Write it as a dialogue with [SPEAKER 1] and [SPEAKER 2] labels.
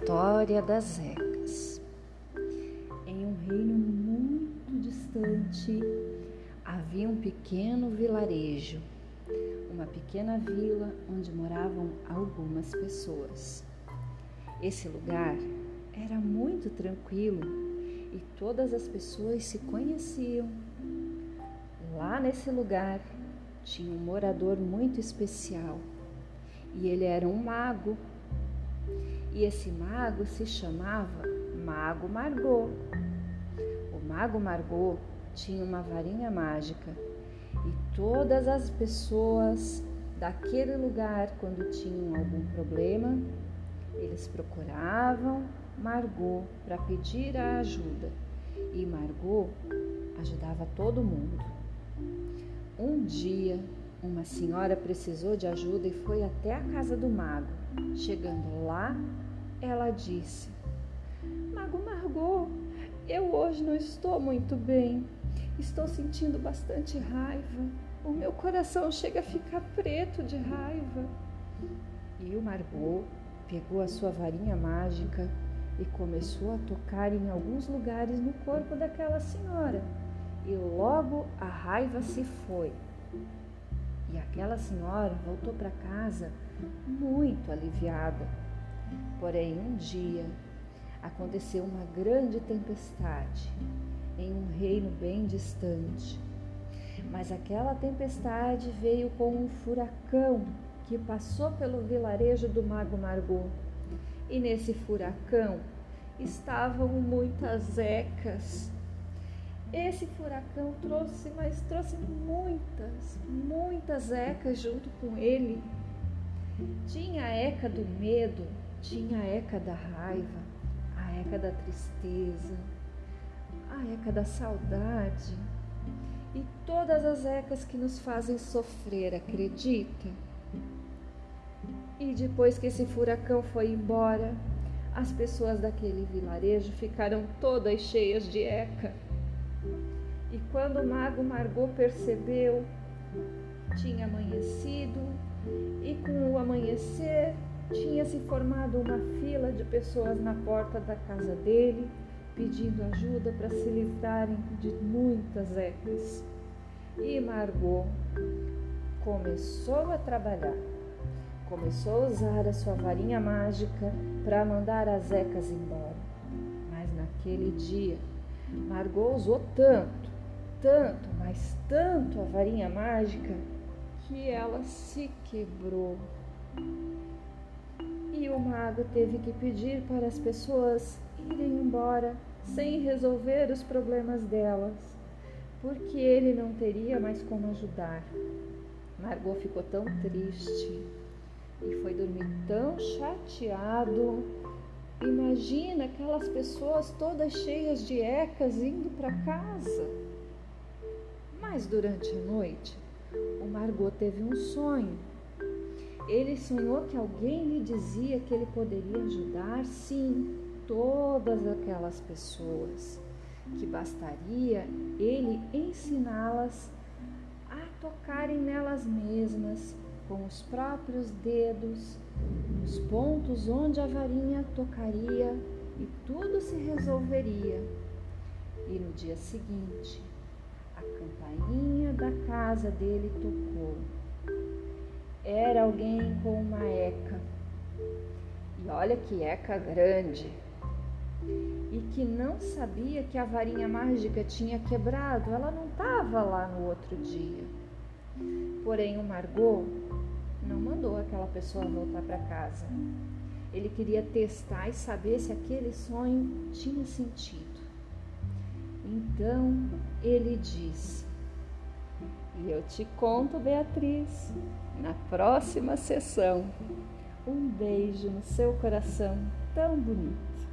[SPEAKER 1] História das Zecas. Em um reino muito distante havia um pequeno vilarejo, uma pequena vila onde moravam algumas pessoas. Esse lugar era muito tranquilo e todas as pessoas se conheciam. Lá nesse lugar tinha um morador muito especial e ele era um mago e esse mago se chamava Mago Margot. O Mago Margot tinha uma varinha mágica e todas as pessoas daquele lugar, quando tinham algum problema, eles procuravam Margot para pedir a ajuda e Margot ajudava todo mundo. Um dia, uma senhora precisou de ajuda e foi até a casa do mago. Chegando lá, ela disse: Mago Margot, eu hoje não estou muito bem. Estou sentindo bastante raiva. O meu coração chega a ficar preto de raiva. E o Margot pegou a sua varinha mágica e começou a tocar em alguns lugares no corpo daquela senhora. E logo a raiva se foi. E aquela senhora voltou para casa muito aliviada. Porém, um dia aconteceu uma grande tempestade em um reino bem distante. Mas aquela tempestade veio com um furacão que passou pelo vilarejo do Mago Margot. E nesse furacão estavam muitas ecas. Esse furacão trouxe, mas trouxe muitas, muitas ecas junto com ele. Tinha a eca do medo, tinha a eca da raiva, a eca da tristeza, a eca da saudade e todas as ecas que nos fazem sofrer, acredita? E depois que esse furacão foi embora, as pessoas daquele vilarejo ficaram todas cheias de eca. E quando o mago Margot percebeu, tinha amanhecido, e com o amanhecer tinha se formado uma fila de pessoas na porta da casa dele, pedindo ajuda para se livrarem de muitas ecas. E Margot começou a trabalhar. Começou a usar a sua varinha mágica para mandar as ecas embora. Mas naquele dia, Margot usou tanto, tanto, mas tanto a varinha mágica que ela se quebrou e o mago teve que pedir para as pessoas irem embora sem resolver os problemas delas, porque ele não teria mais como ajudar. Margot ficou tão triste e foi dormir tão chateado. Imagina aquelas pessoas todas cheias de ecas indo para casa. Mas durante a noite, o Margot teve um sonho ele sonhou que alguém lhe dizia que ele poderia ajudar, sim, todas aquelas pessoas, que bastaria ele ensiná-las a tocarem nelas mesmas, com os próprios dedos, nos pontos onde a varinha tocaria e tudo se resolveria. E no dia seguinte, campainha da casa dele tocou era alguém com uma eca. E olha que eca grande. E que não sabia que a varinha mágica tinha quebrado. Ela não estava lá no outro dia. Porém, o Margot não mandou aquela pessoa voltar para casa. Ele queria testar e saber se aquele sonho tinha sentido. Então ele disse: E eu te conto, Beatriz, na próxima sessão. Um beijo no seu coração tão bonito.